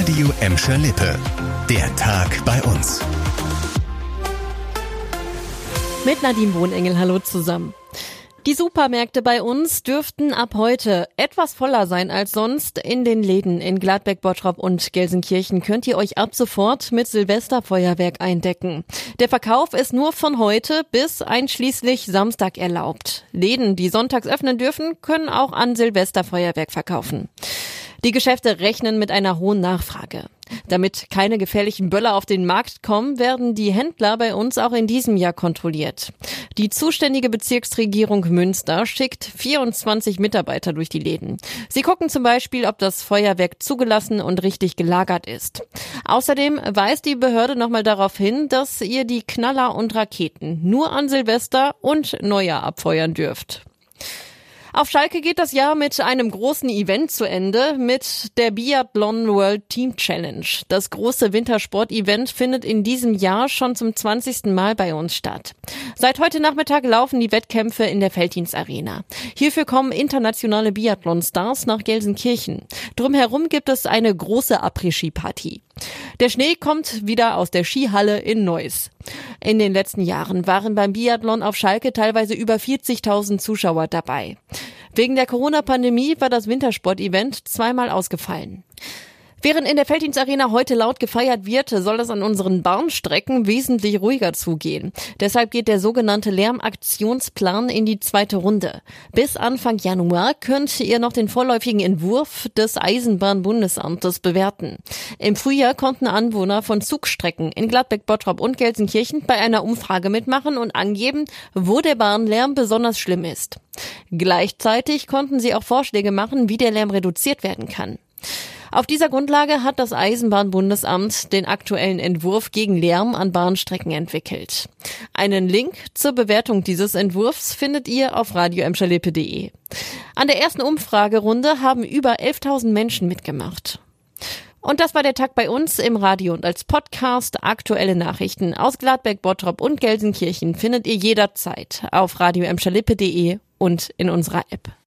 Radio Emscher Lippe. Der Tag bei uns. Mit Nadine Wohnengel, hallo zusammen. Die Supermärkte bei uns dürften ab heute etwas voller sein als sonst. In den Läden in Gladbeck, Bottrop und Gelsenkirchen könnt ihr euch ab sofort mit Silvesterfeuerwerk eindecken. Der Verkauf ist nur von heute bis einschließlich Samstag erlaubt. Läden, die sonntags öffnen dürfen, können auch an Silvesterfeuerwerk verkaufen. Die Geschäfte rechnen mit einer hohen Nachfrage. Damit keine gefährlichen Böller auf den Markt kommen, werden die Händler bei uns auch in diesem Jahr kontrolliert. Die zuständige Bezirksregierung Münster schickt 24 Mitarbeiter durch die Läden. Sie gucken zum Beispiel, ob das Feuerwerk zugelassen und richtig gelagert ist. Außerdem weist die Behörde nochmal darauf hin, dass ihr die Knaller und Raketen nur an Silvester und Neujahr abfeuern dürft. Auf Schalke geht das Jahr mit einem großen Event zu Ende, mit der Biathlon World Team Challenge. Das große Wintersport-Event findet in diesem Jahr schon zum 20. Mal bei uns statt. Seit heute Nachmittag laufen die Wettkämpfe in der Felddienst Arena. Hierfür kommen internationale Biathlon-Stars nach Gelsenkirchen. Drumherum gibt es eine große Après-Ski-Party. Der Schnee kommt wieder aus der Skihalle in Neuss. In den letzten Jahren waren beim Biathlon auf Schalke teilweise über 40.000 Zuschauer dabei. Wegen der Corona-Pandemie war das Wintersport-Event zweimal ausgefallen. Während in der Felddienstarena heute laut gefeiert wird, soll es an unseren Bahnstrecken wesentlich ruhiger zugehen. Deshalb geht der sogenannte Lärmaktionsplan in die zweite Runde. Bis Anfang Januar könnt ihr noch den vorläufigen Entwurf des Eisenbahnbundesamtes bewerten. Im Frühjahr konnten Anwohner von Zugstrecken in Gladbeck, Bottrop und Gelsenkirchen bei einer Umfrage mitmachen und angeben, wo der Bahnlärm besonders schlimm ist. Gleichzeitig konnten sie auch Vorschläge machen, wie der Lärm reduziert werden kann. Auf dieser Grundlage hat das Eisenbahnbundesamt den aktuellen Entwurf gegen Lärm an Bahnstrecken entwickelt. Einen Link zur Bewertung dieses Entwurfs findet ihr auf radioemschalepe.de. An der ersten Umfragerunde haben über 11.000 Menschen mitgemacht. Und das war der Tag bei uns im Radio und als Podcast. Aktuelle Nachrichten aus Gladbeck, Bottrop und Gelsenkirchen findet ihr jederzeit auf radioemschalippe.de und in unserer App.